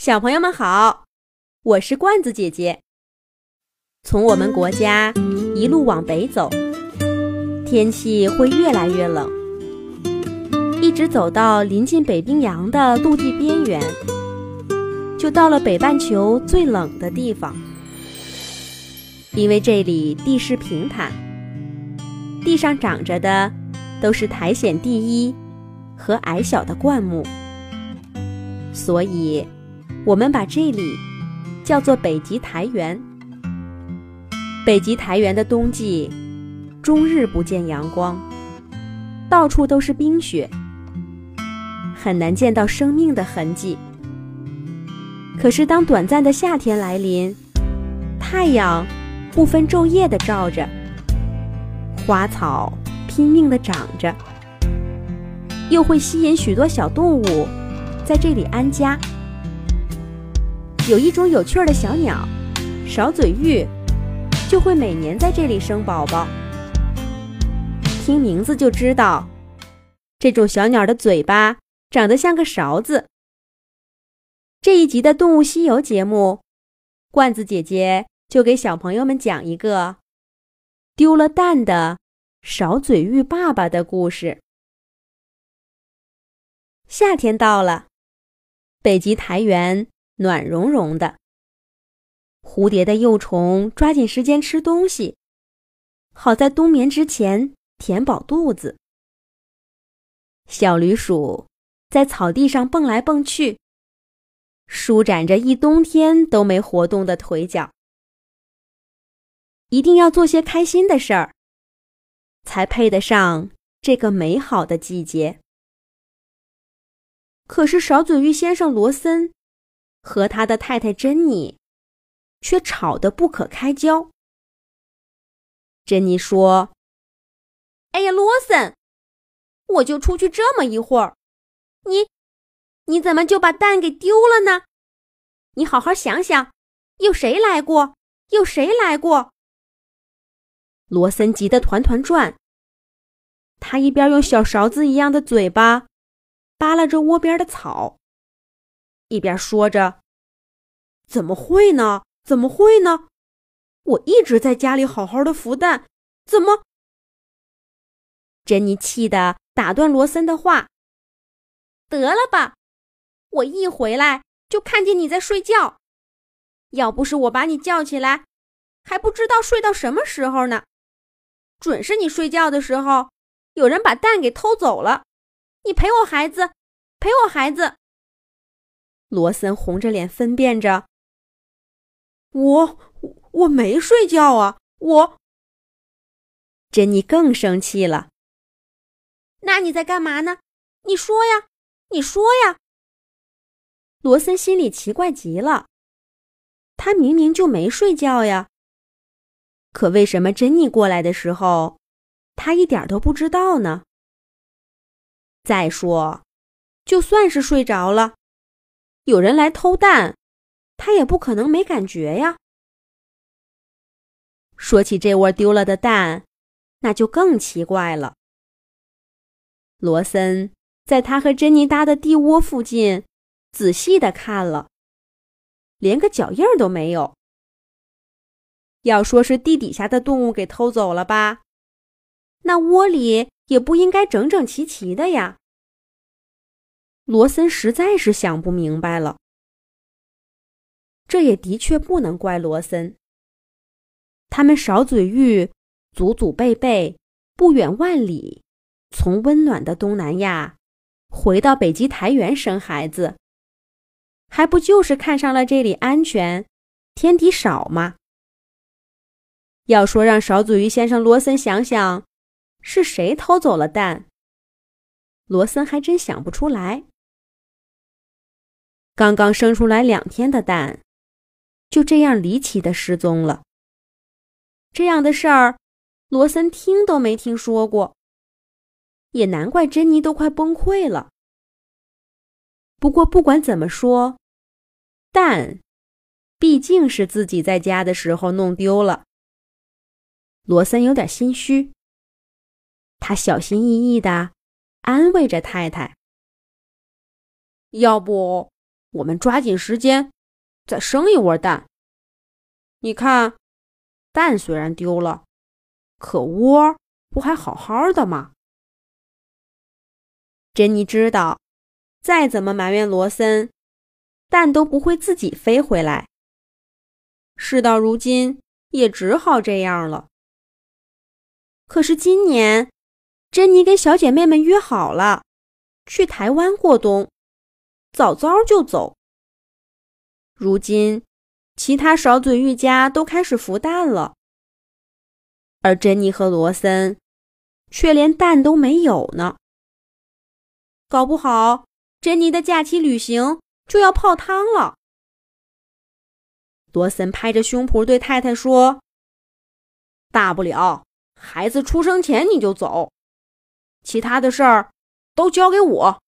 小朋友们好，我是罐子姐姐。从我们国家一路往北走，天气会越来越冷，一直走到临近北冰洋的陆地边缘，就到了北半球最冷的地方。因为这里地势平坦，地上长着的都是苔藓地衣和矮小的灌木，所以。我们把这里叫做北极苔原。北极苔原的冬季，终日不见阳光，到处都是冰雪，很难见到生命的痕迹。可是，当短暂的夏天来临，太阳不分昼夜的照着，花草拼命的长着，又会吸引许多小动物在这里安家。有一种有趣的小鸟，少嘴玉，就会每年在这里生宝宝。听名字就知道，这种小鸟的嘴巴长得像个勺子。这一集的《动物西游》节目，罐子姐姐就给小朋友们讲一个丢了蛋的勺嘴玉爸爸的故事。夏天到了，北极苔原。暖融融的，蝴蝶的幼虫抓紧时间吃东西，好在冬眠之前填饱肚子。小驴鼠在草地上蹦来蹦去，舒展着一冬天都没活动的腿脚。一定要做些开心的事儿，才配得上这个美好的季节。可是少嘴玉先生罗森。和他的太太珍妮，却吵得不可开交。珍妮说：“哎呀，罗森，我就出去这么一会儿，你，你怎么就把蛋给丢了呢？你好好想想，有谁来过？有谁来过？”罗森急得团团转，他一边用小勺子一样的嘴巴扒拉着窝边的草。一边说着：“怎么会呢？怎么会呢？我一直在家里好好的孵蛋，怎么？”珍妮气得打断罗森的话：“得了吧，我一回来就看见你在睡觉，要不是我把你叫起来，还不知道睡到什么时候呢。准是你睡觉的时候，有人把蛋给偷走了。你陪我孩子，陪我孩子。”罗森红着脸分辨着：“我我没睡觉啊！”我。珍妮更生气了。那你在干嘛呢？你说呀，你说呀。罗森心里奇怪极了，他明明就没睡觉呀。可为什么珍妮过来的时候，他一点都不知道呢？再说，就算是睡着了。有人来偷蛋，他也不可能没感觉呀。说起这窝丢了的蛋，那就更奇怪了。罗森在他和珍妮搭的地窝附近仔细的看了，连个脚印都没有。要说是地底下的动物给偷走了吧，那窝里也不应该整整齐齐的呀。罗森实在是想不明白了。这也的确不能怪罗森。他们少嘴玉祖祖辈辈不远万里，从温暖的东南亚回到北极苔原生孩子，还不就是看上了这里安全、天敌少吗？要说让少嘴玉先生罗森想想，是谁偷走了蛋，罗森还真想不出来。刚刚生出来两天的蛋，就这样离奇的失踪了。这样的事儿，罗森听都没听说过。也难怪珍妮都快崩溃了。不过不管怎么说，蛋毕竟是自己在家的时候弄丢了。罗森有点心虚，他小心翼翼的安慰着太太：“要不？”我们抓紧时间再生一窝蛋。你看，蛋虽然丢了，可窝不还好好的吗？”珍妮知道，再怎么埋怨罗森，蛋都不会自己飞回来。事到如今，也只好这样了。可是今年，珍妮跟小姐妹们约好了，去台湾过冬，早早就走。如今，其他勺嘴玉家都开始孵蛋了，而珍妮和罗森却连蛋都没有呢。搞不好，珍妮的假期旅行就要泡汤了。罗森拍着胸脯对太太说：“大不了。”孩子出生前你就走，其他的事儿都交给我，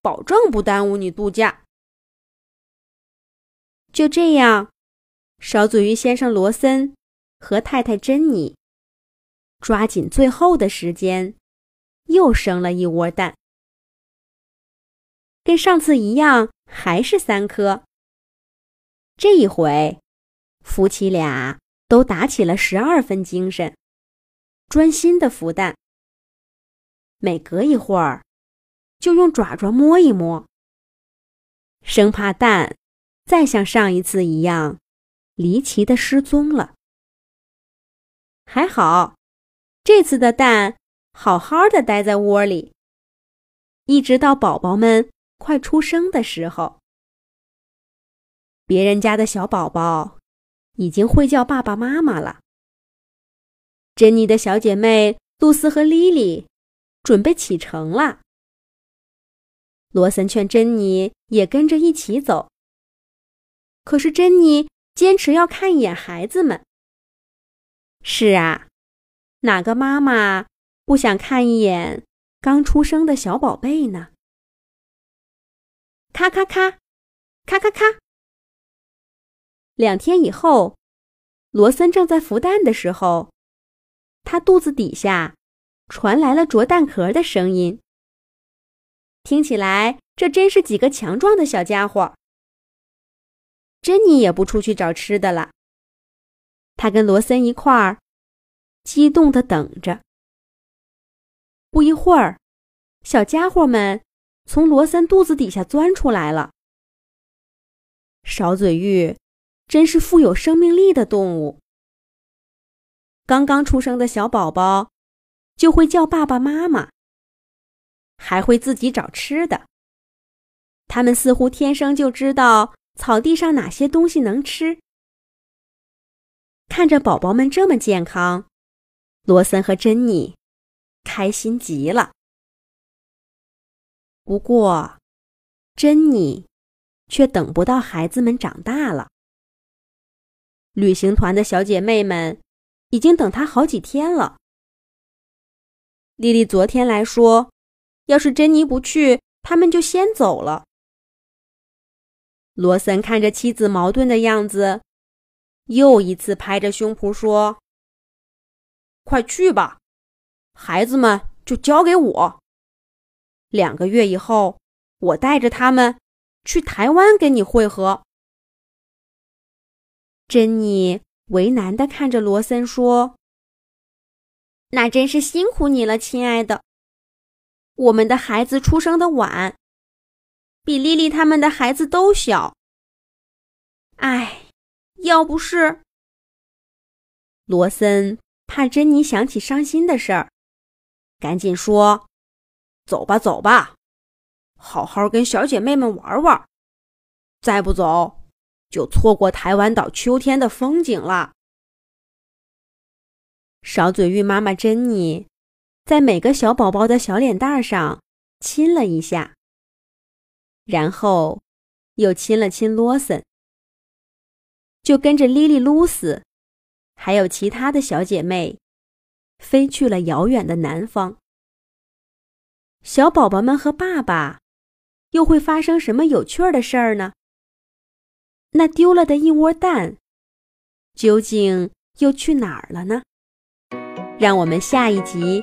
保证不耽误你度假。就这样，少嘴鱼先生罗森和太太珍妮抓紧最后的时间，又生了一窝蛋，跟上次一样，还是三颗。这一回，夫妻俩都打起了十二分精神。专心的孵蛋，每隔一会儿就用爪爪摸一摸，生怕蛋再像上一次一样离奇的失踪了。还好，这次的蛋好好的待在窝里，一直到宝宝们快出生的时候。别人家的小宝宝已经会叫爸爸妈妈了。珍妮的小姐妹露丝和莉莉准备启程了。罗森劝珍妮也跟着一起走，可是珍妮坚持要看一眼孩子们。是啊，哪个妈妈不想看一眼刚出生的小宝贝呢？咔咔咔，咔咔咔。两天以后，罗森正在孵蛋的时候。他肚子底下传来了啄蛋壳的声音，听起来这真是几个强壮的小家伙。珍妮也不出去找吃的了，她跟罗森一块儿，激动的等着。不一会儿，小家伙们从罗森肚子底下钻出来了。勺嘴玉真是富有生命力的动物。刚刚出生的小宝宝就会叫爸爸妈妈，还会自己找吃的。他们似乎天生就知道草地上哪些东西能吃。看着宝宝们这么健康，罗森和珍妮开心极了。不过，珍妮却等不到孩子们长大了。旅行团的小姐妹们。已经等他好几天了。丽丽昨天来说，要是珍妮不去，他们就先走了。罗森看着妻子矛盾的样子，又一次拍着胸脯说：“快去吧，孩子们就交给我。两个月以后，我带着他们去台湾跟你会合。”珍妮。为难的看着罗森说：“那真是辛苦你了，亲爱的。我们的孩子出生的晚，比丽丽他们的孩子都小。唉，要不是……”罗森怕珍妮想起伤心的事儿，赶紧说：“走吧，走吧，好好跟小姐妹们玩玩。再不走。”就错过台湾岛秋天的风景了。少嘴玉妈妈珍妮在每个小宝宝的小脸蛋上亲了一下，然后又亲了亲罗森，就跟着莉莉、露丝，还有其他的小姐妹，飞去了遥远的南方。小宝宝们和爸爸又会发生什么有趣的事儿呢？那丢了的一窝蛋，究竟又去哪儿了呢？让我们下一集